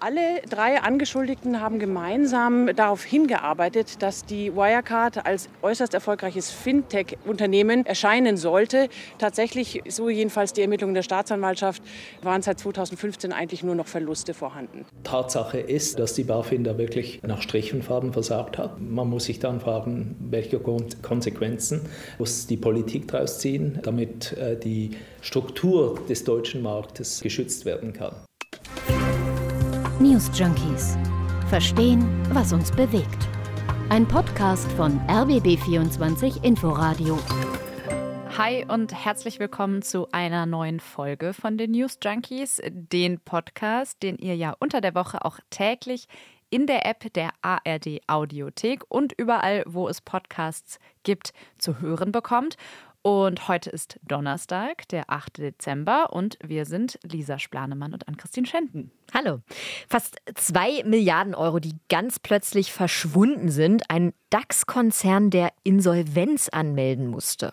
Alle drei Angeschuldigten haben gemeinsam darauf hingearbeitet, dass die Wirecard als äußerst erfolgreiches Fintech-Unternehmen erscheinen sollte. Tatsächlich, so jedenfalls die Ermittlungen der Staatsanwaltschaft, waren seit 2015 eigentlich nur noch Verluste vorhanden. Tatsache ist, dass die BaFin da wirklich nach Strich und Faden versagt hat. Man muss sich dann fragen, welche Konsequenzen muss die Politik daraus ziehen, damit äh, die Struktur des deutschen Marktes geschützt werden kann. News Junkies. Verstehen, was uns bewegt. Ein Podcast von RBB24 Inforadio. Hi und herzlich willkommen zu einer neuen Folge von den News Junkies, den Podcast, den ihr ja unter der Woche auch täglich in der App der ARD Audiothek und überall, wo es Podcasts gibt, zu hören bekommt. Und heute ist Donnerstag, der 8. Dezember und wir sind Lisa Splanemann und Ann-Christine Schenten. Hallo. Fast zwei Milliarden Euro, die ganz plötzlich verschwunden sind. Ein DAX-Konzern, der Insolvenz anmelden musste.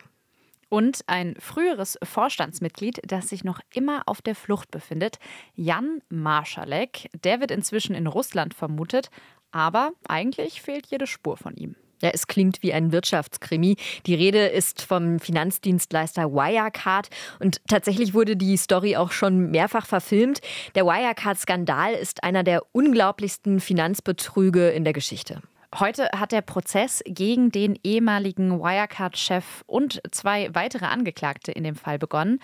Und ein früheres Vorstandsmitglied, das sich noch immer auf der Flucht befindet, Jan Marschalek. Der wird inzwischen in Russland vermutet, aber eigentlich fehlt jede Spur von ihm. Ja, es klingt wie ein Wirtschaftskrimi. Die Rede ist vom Finanzdienstleister Wirecard und tatsächlich wurde die Story auch schon mehrfach verfilmt. Der Wirecard-Skandal ist einer der unglaublichsten Finanzbetrüge in der Geschichte. Heute hat der Prozess gegen den ehemaligen Wirecard-Chef und zwei weitere Angeklagte in dem Fall begonnen.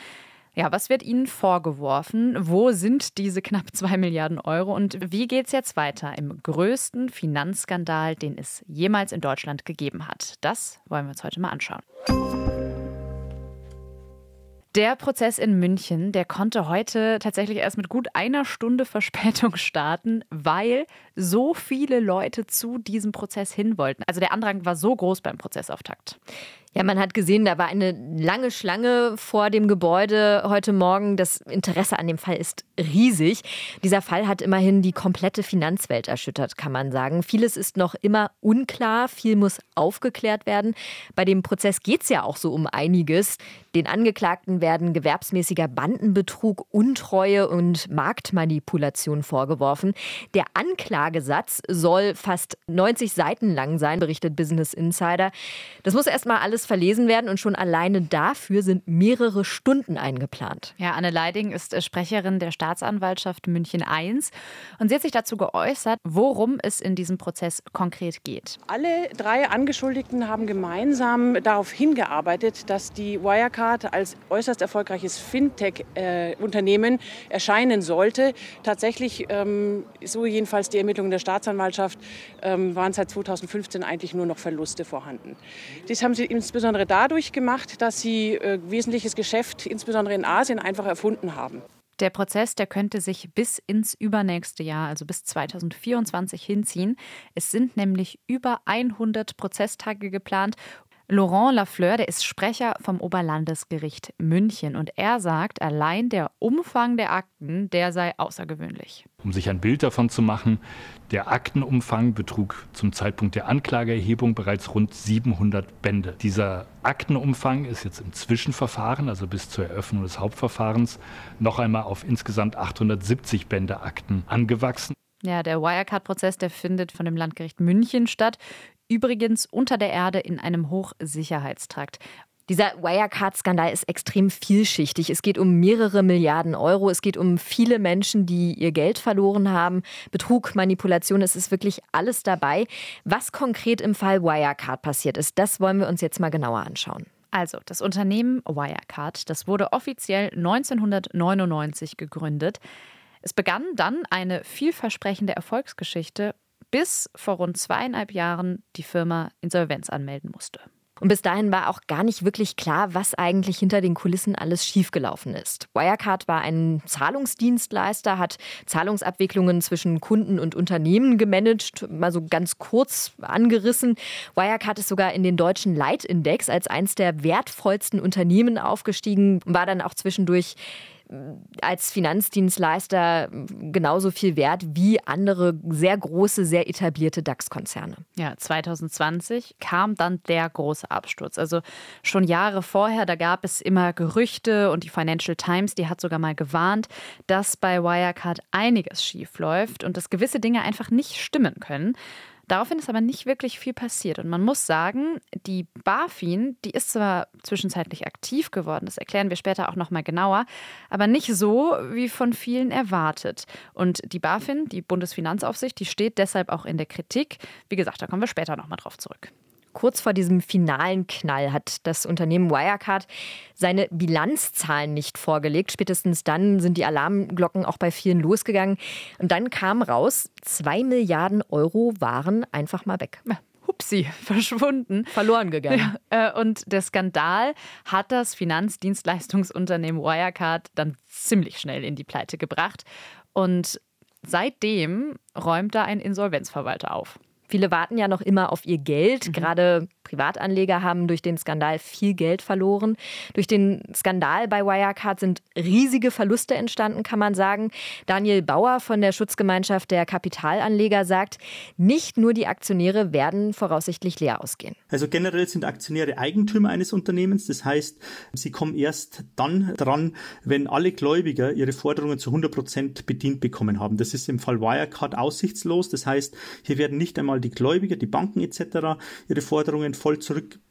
Ja, was wird Ihnen vorgeworfen? Wo sind diese knapp zwei Milliarden Euro und wie geht es jetzt weiter im größten Finanzskandal, den es jemals in Deutschland gegeben hat? Das wollen wir uns heute mal anschauen. Der Prozess in München, der konnte heute tatsächlich erst mit gut einer Stunde Verspätung starten, weil so viele Leute zu diesem Prozess hin wollten. Also der Andrang war so groß beim Prozessauftakt. Ja, man hat gesehen, da war eine lange Schlange vor dem Gebäude heute Morgen. Das Interesse an dem Fall ist riesig. Dieser Fall hat immerhin die komplette Finanzwelt erschüttert, kann man sagen. Vieles ist noch immer unklar, viel muss aufgeklärt werden. Bei dem Prozess geht es ja auch so um einiges. Den Angeklagten werden gewerbsmäßiger Bandenbetrug, Untreue und Marktmanipulation vorgeworfen. Der Anklagesatz soll fast 90 Seiten lang sein, berichtet Business Insider. Das muss erstmal alles alles verlesen werden und schon alleine dafür sind mehrere Stunden eingeplant. Ja, Anne Leiding ist äh, Sprecherin der Staatsanwaltschaft München I und sie hat sich dazu geäußert, worum es in diesem Prozess konkret geht. Alle drei Angeschuldigten haben gemeinsam darauf hingearbeitet, dass die Wirecard als äußerst erfolgreiches Fintech-Unternehmen äh, erscheinen sollte. Tatsächlich, ähm, so jedenfalls die Ermittlungen der Staatsanwaltschaft, ähm, waren seit 2015 eigentlich nur noch Verluste vorhanden. Das haben sie ins insbesondere dadurch gemacht, dass sie äh, wesentliches Geschäft, insbesondere in Asien, einfach erfunden haben. Der Prozess, der könnte sich bis ins übernächste Jahr, also bis 2024 hinziehen. Es sind nämlich über 100 Prozesstage geplant Laurent Lafleur, der ist Sprecher vom Oberlandesgericht München und er sagt, allein der Umfang der Akten, der sei außergewöhnlich. Um sich ein Bild davon zu machen, der Aktenumfang betrug zum Zeitpunkt der Anklageerhebung bereits rund 700 Bände. Dieser Aktenumfang ist jetzt im Zwischenverfahren, also bis zur Eröffnung des Hauptverfahrens, noch einmal auf insgesamt 870 Bände Akten angewachsen. Ja, der Wirecard-Prozess, der findet von dem Landgericht München statt. Übrigens unter der Erde in einem Hochsicherheitstrakt. Dieser Wirecard-Skandal ist extrem vielschichtig. Es geht um mehrere Milliarden Euro. Es geht um viele Menschen, die ihr Geld verloren haben. Betrug, Manipulation, es ist wirklich alles dabei. Was konkret im Fall Wirecard passiert ist, das wollen wir uns jetzt mal genauer anschauen. Also, das Unternehmen Wirecard, das wurde offiziell 1999 gegründet. Es begann dann eine vielversprechende Erfolgsgeschichte bis vor rund zweieinhalb Jahren die Firma Insolvenz anmelden musste. Und bis dahin war auch gar nicht wirklich klar, was eigentlich hinter den Kulissen alles schiefgelaufen ist. Wirecard war ein Zahlungsdienstleister, hat Zahlungsabwicklungen zwischen Kunden und Unternehmen gemanagt, mal so ganz kurz angerissen. Wirecard ist sogar in den deutschen Leitindex als eines der wertvollsten Unternehmen aufgestiegen, war dann auch zwischendurch als Finanzdienstleister genauso viel wert wie andere sehr große, sehr etablierte DAX-Konzerne. Ja, 2020 kam dann der große Absturz. Also schon Jahre vorher, da gab es immer Gerüchte und die Financial Times, die hat sogar mal gewarnt, dass bei Wirecard einiges schief läuft und dass gewisse Dinge einfach nicht stimmen können. Daraufhin ist aber nicht wirklich viel passiert. Und man muss sagen, die BaFin, die ist zwar zwischenzeitlich aktiv geworden, das erklären wir später auch nochmal genauer, aber nicht so, wie von vielen erwartet. Und die BaFin, die Bundesfinanzaufsicht, die steht deshalb auch in der Kritik. Wie gesagt, da kommen wir später nochmal drauf zurück. Kurz vor diesem finalen Knall hat das Unternehmen Wirecard seine Bilanzzahlen nicht vorgelegt. Spätestens dann sind die Alarmglocken auch bei vielen losgegangen. Und dann kam raus, zwei Milliarden Euro waren einfach mal weg. Hupsi, verschwunden. Verloren gegangen. Ja, äh, und der Skandal hat das Finanzdienstleistungsunternehmen Wirecard dann ziemlich schnell in die Pleite gebracht. Und seitdem räumt da ein Insolvenzverwalter auf. Viele warten ja noch immer auf ihr Geld. Mhm. Gerade Privatanleger haben durch den Skandal viel Geld verloren. Durch den Skandal bei Wirecard sind riesige Verluste entstanden, kann man sagen. Daniel Bauer von der Schutzgemeinschaft der Kapitalanleger sagt, nicht nur die Aktionäre werden voraussichtlich leer ausgehen. Also generell sind Aktionäre Eigentümer eines Unternehmens. Das heißt, sie kommen erst dann dran, wenn alle Gläubiger ihre Forderungen zu 100 Prozent bedient bekommen haben. Das ist im Fall Wirecard aussichtslos. Das heißt, hier werden nicht einmal die Gläubiger, die Banken etc. ihre Forderungen voll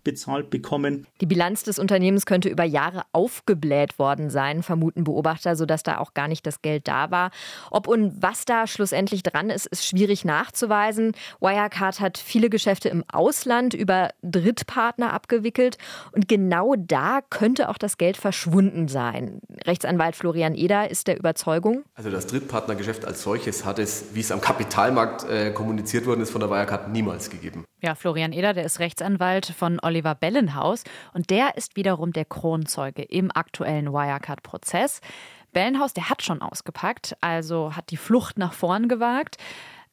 zurückbezahlt bekommen. Die Bilanz des Unternehmens könnte über Jahre aufgebläht worden sein, vermuten Beobachter, sodass da auch gar nicht das Geld da war. Ob und was da schlussendlich dran ist, ist schwierig nachzuweisen. Wirecard hat viele Geschäfte im Ausland über Drittpartner abgewickelt und genau da könnte auch das Geld verschwunden sein. Rechtsanwalt Florian Eder ist der Überzeugung. Also das Drittpartnergeschäft als solches hat es, wie es am Kapitalmarkt äh, kommuniziert worden ist, von der Wirecard niemals gegeben. Ja, Florian Eder, der ist Rechtsanwalt von Oliver Bellenhaus und der ist wiederum der Kronzeuge im aktuellen Wirecard-Prozess. Bellenhaus, der hat schon ausgepackt, also hat die Flucht nach vorn gewagt.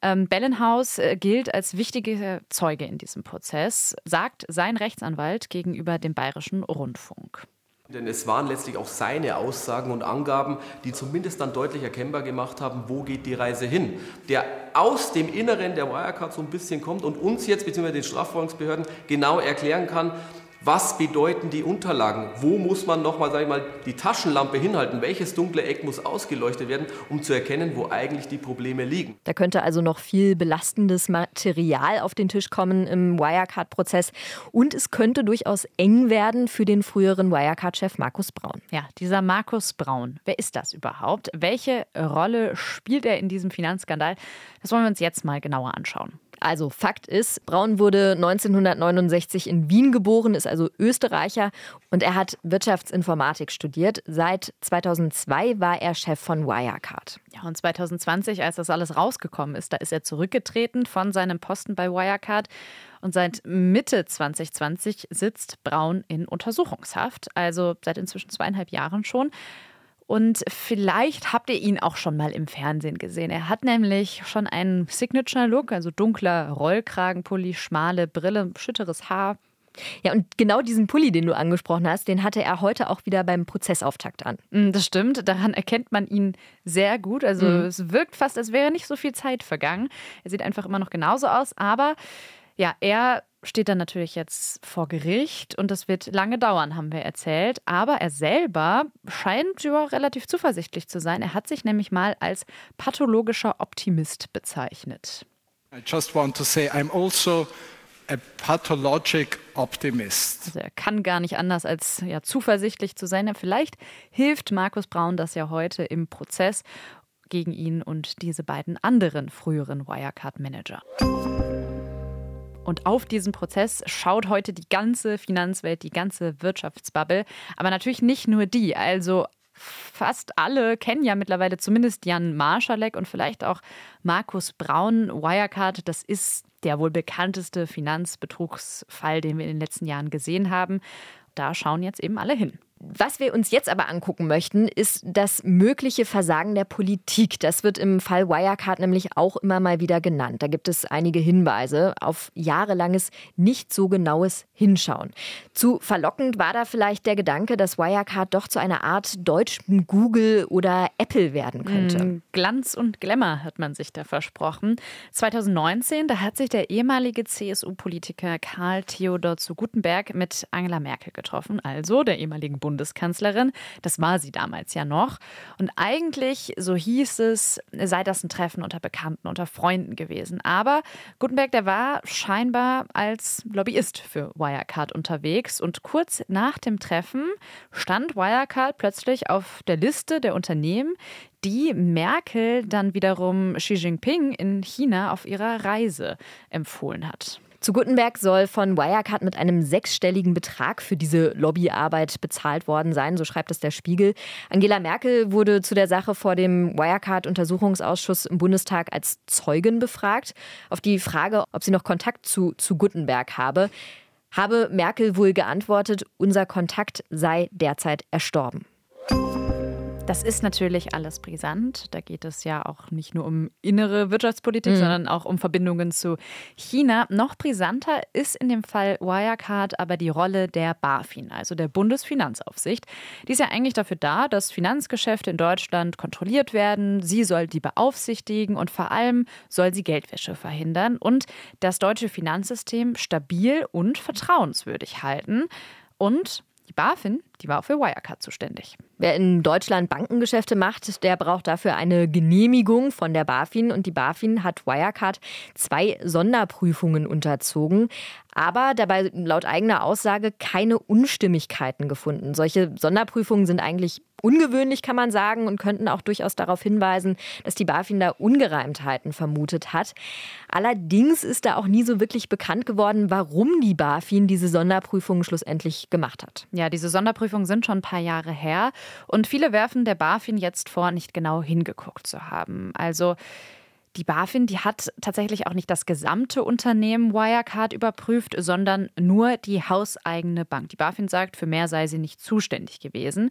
Ähm, Bellenhaus äh, gilt als wichtiger Zeuge in diesem Prozess, sagt sein Rechtsanwalt gegenüber dem Bayerischen Rundfunk. Denn es waren letztlich auch seine Aussagen und Angaben, die zumindest dann deutlich erkennbar gemacht haben, wo geht die Reise hin. Der aus dem Inneren der Wirecard so ein bisschen kommt und uns jetzt, beziehungsweise den Strafverfolgungsbehörden, genau erklären kann, was bedeuten die Unterlagen? Wo muss man nochmal, sage ich mal, die Taschenlampe hinhalten? Welches dunkle Eck muss ausgeleuchtet werden, um zu erkennen, wo eigentlich die Probleme liegen? Da könnte also noch viel belastendes Material auf den Tisch kommen im Wirecard-Prozess. Und es könnte durchaus eng werden für den früheren Wirecard-Chef Markus Braun. Ja, dieser Markus Braun, wer ist das überhaupt? Welche Rolle spielt er in diesem Finanzskandal? Das wollen wir uns jetzt mal genauer anschauen. Also Fakt ist, Braun wurde 1969 in Wien geboren, ist also Österreicher und er hat Wirtschaftsinformatik studiert. Seit 2002 war er Chef von Wirecard. Ja, und 2020, als das alles rausgekommen ist, da ist er zurückgetreten von seinem Posten bei Wirecard. Und seit Mitte 2020 sitzt Braun in Untersuchungshaft, also seit inzwischen zweieinhalb Jahren schon. Und vielleicht habt ihr ihn auch schon mal im Fernsehen gesehen. Er hat nämlich schon einen Signature-Look, also dunkler Rollkragenpulli, schmale Brille, schütteres Haar. Ja, und genau diesen Pulli, den du angesprochen hast, den hatte er heute auch wieder beim Prozessauftakt an. Mm, das stimmt, daran erkennt man ihn sehr gut. Also mhm. es wirkt fast, als wäre nicht so viel Zeit vergangen. Er sieht einfach immer noch genauso aus, aber ja, er steht dann natürlich jetzt vor Gericht und das wird lange dauern, haben wir erzählt. Aber er selber scheint ja relativ zuversichtlich zu sein. Er hat sich nämlich mal als pathologischer Optimist bezeichnet. I just want to say I'm also a pathologic optimist. Also er kann gar nicht anders als ja, zuversichtlich zu sein. Vielleicht hilft Markus Braun das ja heute im Prozess gegen ihn und diese beiden anderen früheren Wirecard-Manager. Und auf diesen Prozess schaut heute die ganze Finanzwelt, die ganze Wirtschaftsbubble. Aber natürlich nicht nur die. Also fast alle kennen ja mittlerweile zumindest Jan Marschalek und vielleicht auch Markus Braun. Wirecard, das ist der wohl bekannteste Finanzbetrugsfall, den wir in den letzten Jahren gesehen haben. Da schauen jetzt eben alle hin. Was wir uns jetzt aber angucken möchten, ist das mögliche Versagen der Politik. Das wird im Fall Wirecard nämlich auch immer mal wieder genannt. Da gibt es einige Hinweise auf jahrelanges, nicht so genaues Hinschauen. Zu verlockend war da vielleicht der Gedanke, dass Wirecard doch zu einer Art deutschen Google oder Apple werden könnte. Mm, Glanz und Glamour hat man sich da versprochen. 2019, da hat sich der ehemalige CSU-Politiker Karl Theodor zu Gutenberg mit Angela Merkel getroffen, also der ehemaligen Bundeskanzlerin. Das war sie damals ja noch. Und eigentlich, so hieß es, sei das ein Treffen unter Bekannten, unter Freunden gewesen. Aber Gutenberg, der war scheinbar als Lobbyist für Wirecard unterwegs. Und kurz nach dem Treffen stand Wirecard plötzlich auf der Liste der Unternehmen, die Merkel dann wiederum Xi Jinping in China auf ihrer Reise empfohlen hat. Zu Gutenberg soll von Wirecard mit einem sechsstelligen Betrag für diese Lobbyarbeit bezahlt worden sein, so schreibt es der Spiegel. Angela Merkel wurde zu der Sache vor dem Wirecard-Untersuchungsausschuss im Bundestag als Zeugin befragt. Auf die Frage, ob sie noch Kontakt zu, zu Gutenberg habe, habe Merkel wohl geantwortet, unser Kontakt sei derzeit erstorben. Das ist natürlich alles brisant. Da geht es ja auch nicht nur um innere Wirtschaftspolitik, mhm. sondern auch um Verbindungen zu China. Noch brisanter ist in dem Fall Wirecard aber die Rolle der BaFin, also der Bundesfinanzaufsicht. Die ist ja eigentlich dafür da, dass Finanzgeschäfte in Deutschland kontrolliert werden. Sie soll die beaufsichtigen und vor allem soll sie Geldwäsche verhindern und das deutsche Finanzsystem stabil und vertrauenswürdig halten. Und die BaFin, die war auch für Wirecard zuständig. Wer in Deutschland Bankengeschäfte macht, der braucht dafür eine Genehmigung von der BaFin. Und die BaFin hat Wirecard zwei Sonderprüfungen unterzogen, aber dabei laut eigener Aussage keine Unstimmigkeiten gefunden. Solche Sonderprüfungen sind eigentlich ungewöhnlich, kann man sagen, und könnten auch durchaus darauf hinweisen, dass die BaFin da Ungereimtheiten vermutet hat. Allerdings ist da auch nie so wirklich bekannt geworden, warum die BaFin diese Sonderprüfungen schlussendlich gemacht hat. Ja, diese Sonderprüfungen sind schon ein paar Jahre her und viele werfen der BaFin jetzt vor, nicht genau hingeguckt zu haben. Also die BaFin, die hat tatsächlich auch nicht das gesamte Unternehmen Wirecard überprüft, sondern nur die hauseigene Bank. Die BaFin sagt, für mehr sei sie nicht zuständig gewesen.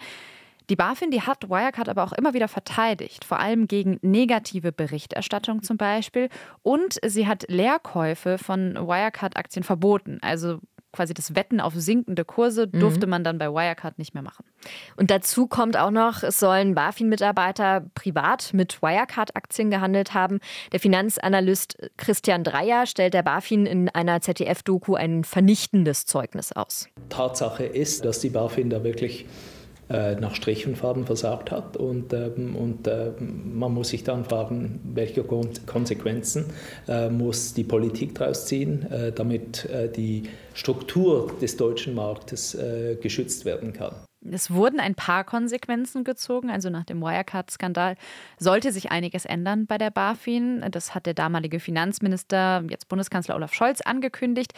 Die BaFin, die hat Wirecard aber auch immer wieder verteidigt, vor allem gegen negative Berichterstattung zum Beispiel. Und sie hat Leerkäufe von Wirecard-Aktien verboten. Also quasi das Wetten auf sinkende Kurse mhm. durfte man dann bei Wirecard nicht mehr machen. Und dazu kommt auch noch, es sollen BaFin-Mitarbeiter privat mit Wirecard-Aktien gehandelt haben. Der Finanzanalyst Christian Dreier stellt der BaFin in einer ZDF-Doku ein vernichtendes Zeugnis aus. Tatsache ist, dass die BaFin da wirklich nach Strich und Faden versagt hat. Und, ähm, und äh, man muss sich dann fragen, welche Konsequenzen äh, muss die Politik daraus ziehen, äh, damit äh, die Struktur des deutschen Marktes äh, geschützt werden kann. Es wurden ein paar Konsequenzen gezogen. Also nach dem Wirecard-Skandal sollte sich einiges ändern bei der BaFin. Das hat der damalige Finanzminister, jetzt Bundeskanzler Olaf Scholz, angekündigt.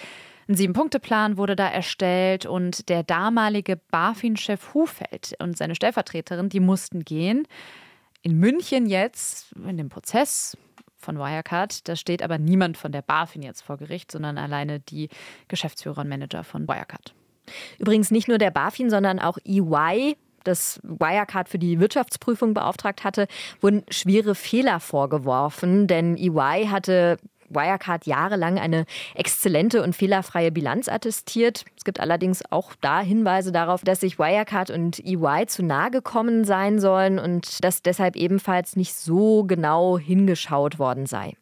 Ein Sieben-Punkte-Plan wurde da erstellt und der damalige BaFin-Chef Hufeld und seine Stellvertreterin, die mussten gehen. In München jetzt, in dem Prozess von Wirecard, da steht aber niemand von der BaFin jetzt vor Gericht, sondern alleine die Geschäftsführer und Manager von Wirecard. Übrigens nicht nur der BaFin, sondern auch EY, das Wirecard für die Wirtschaftsprüfung beauftragt hatte, wurden schwere Fehler vorgeworfen, denn EY hatte Wirecard jahrelang eine exzellente und fehlerfreie Bilanz attestiert. Es gibt allerdings auch da Hinweise darauf, dass sich Wirecard und EY zu nahe gekommen sein sollen und dass deshalb ebenfalls nicht so genau hingeschaut worden sei.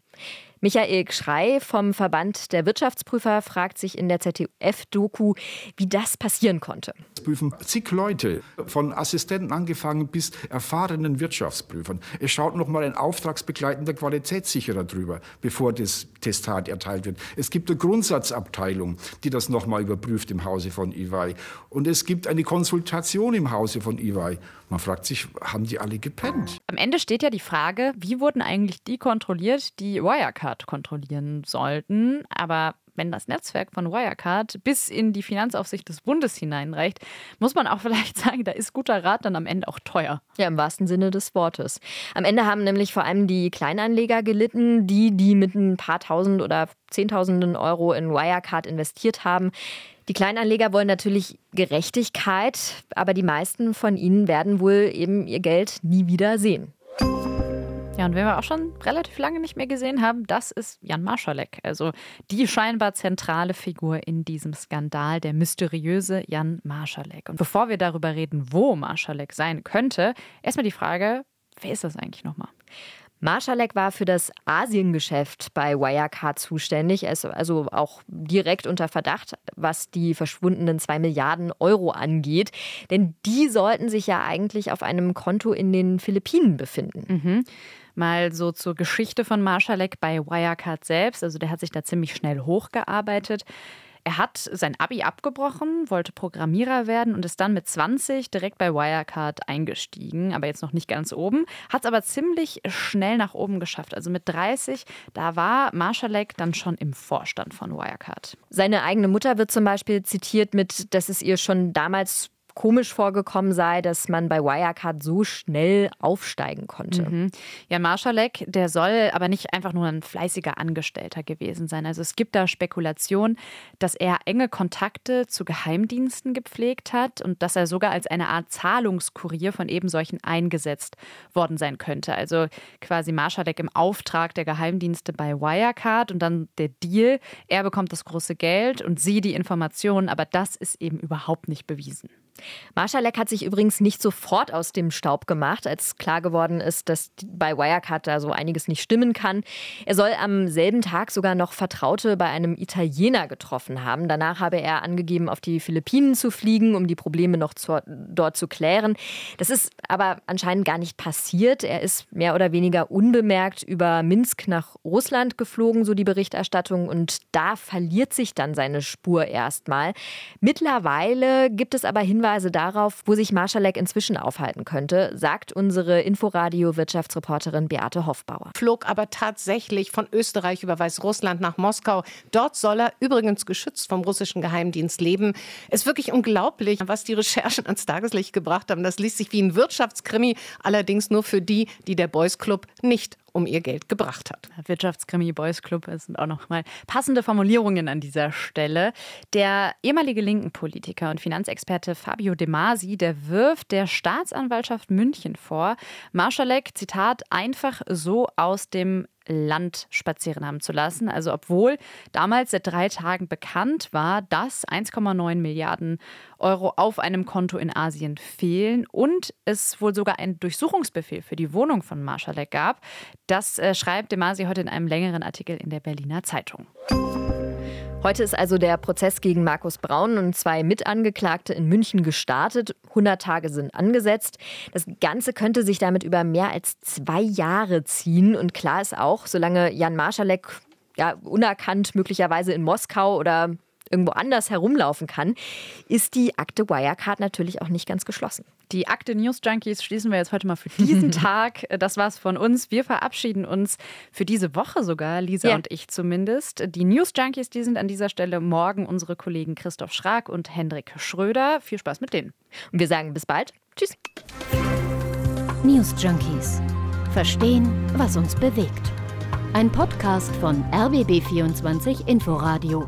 Michael Schrei vom Verband der Wirtschaftsprüfer fragt sich in der ZDF-Doku, wie das passieren konnte. Prüfen zig Leute, von Assistenten angefangen bis erfahrenen Wirtschaftsprüfern. Es schaut noch mal ein auftragsbegleitender Qualitätssicherer drüber, bevor das Testat erteilt wird. Es gibt eine Grundsatzabteilung, die das noch mal überprüft im Hause von EY. Und es gibt eine Konsultation im Hause von EY. Man fragt sich, haben die alle gepennt? Am Ende steht ja die Frage, wie wurden eigentlich die kontrolliert, die Wirecard kontrollieren sollten. Aber wenn das Netzwerk von Wirecard bis in die Finanzaufsicht des Bundes hineinreicht, muss man auch vielleicht sagen, da ist guter Rat dann am Ende auch teuer. Ja, im wahrsten Sinne des Wortes. Am Ende haben nämlich vor allem die Kleinanleger gelitten, die, die mit ein paar tausend oder zehntausenden Euro in Wirecard investiert haben. Die Kleinanleger wollen natürlich Gerechtigkeit, aber die meisten von ihnen werden wohl eben ihr Geld nie wieder sehen. Ja, und wen wir auch schon relativ lange nicht mehr gesehen haben, das ist Jan Marschalek. Also die scheinbar zentrale Figur in diesem Skandal, der mysteriöse Jan Marschalek. Und bevor wir darüber reden, wo Marschalek sein könnte, erstmal die Frage, wer ist das eigentlich nochmal? Marschalek war für das Asiengeschäft bei Wirecard zuständig, ist also auch direkt unter Verdacht, was die verschwundenen zwei Milliarden Euro angeht. Denn die sollten sich ja eigentlich auf einem Konto in den Philippinen befinden. Mhm. Mal so zur Geschichte von Marschalek bei Wirecard selbst. Also der hat sich da ziemlich schnell hochgearbeitet. Er hat sein Abi abgebrochen, wollte Programmierer werden und ist dann mit 20 direkt bei Wirecard eingestiegen, aber jetzt noch nicht ganz oben, hat es aber ziemlich schnell nach oben geschafft. Also mit 30, da war Marschalek dann schon im Vorstand von Wirecard. Seine eigene Mutter wird zum Beispiel zitiert mit, dass es ihr schon damals komisch vorgekommen sei, dass man bei Wirecard so schnell aufsteigen konnte. Mhm. Ja, Marschalek, der soll aber nicht einfach nur ein fleißiger Angestellter gewesen sein. Also es gibt da Spekulationen, dass er enge Kontakte zu Geheimdiensten gepflegt hat und dass er sogar als eine Art Zahlungskurier von eben solchen eingesetzt worden sein könnte. Also quasi Marschalek im Auftrag der Geheimdienste bei Wirecard und dann der Deal, er bekommt das große Geld und sie die Informationen, aber das ist eben überhaupt nicht bewiesen. Marschalek hat sich übrigens nicht sofort aus dem Staub gemacht, als klar geworden ist, dass bei Wirecard da so einiges nicht stimmen kann. Er soll am selben Tag sogar noch Vertraute bei einem Italiener getroffen haben. Danach habe er angegeben, auf die Philippinen zu fliegen, um die Probleme noch zu, dort zu klären. Das ist aber anscheinend gar nicht passiert. Er ist mehr oder weniger unbemerkt über Minsk nach Russland geflogen, so die Berichterstattung. Und da verliert sich dann seine Spur erstmal. Mittlerweile gibt es aber Hinweise, Hinweise darauf, wo sich Marschalek inzwischen aufhalten könnte, sagt unsere Inforadio-Wirtschaftsreporterin Beate Hoffbauer. Flog aber tatsächlich von Österreich über Weißrussland nach Moskau. Dort soll er übrigens geschützt vom russischen Geheimdienst leben. Es ist wirklich unglaublich, was die Recherchen ans Tageslicht gebracht haben. Das liest sich wie ein Wirtschaftskrimi, allerdings nur für die, die der Boys Club nicht um ihr Geld gebracht hat. Wirtschaftskrimi Boys Club sind auch nochmal passende Formulierungen an dieser Stelle. Der ehemalige linken Politiker und Finanzexperte Fabio De Masi, der wirft der Staatsanwaltschaft München vor, Marschalek, Zitat, einfach so aus dem Land spazieren haben zu lassen. Also obwohl damals seit drei Tagen bekannt war, dass 1,9 Milliarden Euro auf einem Konto in Asien fehlen und es wohl sogar einen Durchsuchungsbefehl für die Wohnung von Marschalek gab. Das äh, schreibt Demasi heute in einem längeren Artikel in der Berliner Zeitung. Heute ist also der Prozess gegen Markus Braun und zwei Mitangeklagte in München gestartet. 100 Tage sind angesetzt. Das Ganze könnte sich damit über mehr als zwei Jahre ziehen. Und klar ist auch, solange Jan Marschalek ja, unerkannt möglicherweise in Moskau oder irgendwo anders herumlaufen kann, ist die Akte Wirecard natürlich auch nicht ganz geschlossen. Die Akte News Junkies schließen wir jetzt heute mal für diesen Tag. Das war's von uns. Wir verabschieden uns für diese Woche sogar, Lisa ja. und ich zumindest. Die News Junkies, die sind an dieser Stelle morgen unsere Kollegen Christoph Schrag und Hendrik Schröder. Viel Spaß mit denen. Und wir sagen bis bald. Tschüss. News Junkies. Verstehen, was uns bewegt. Ein Podcast von RBB24 Inforadio.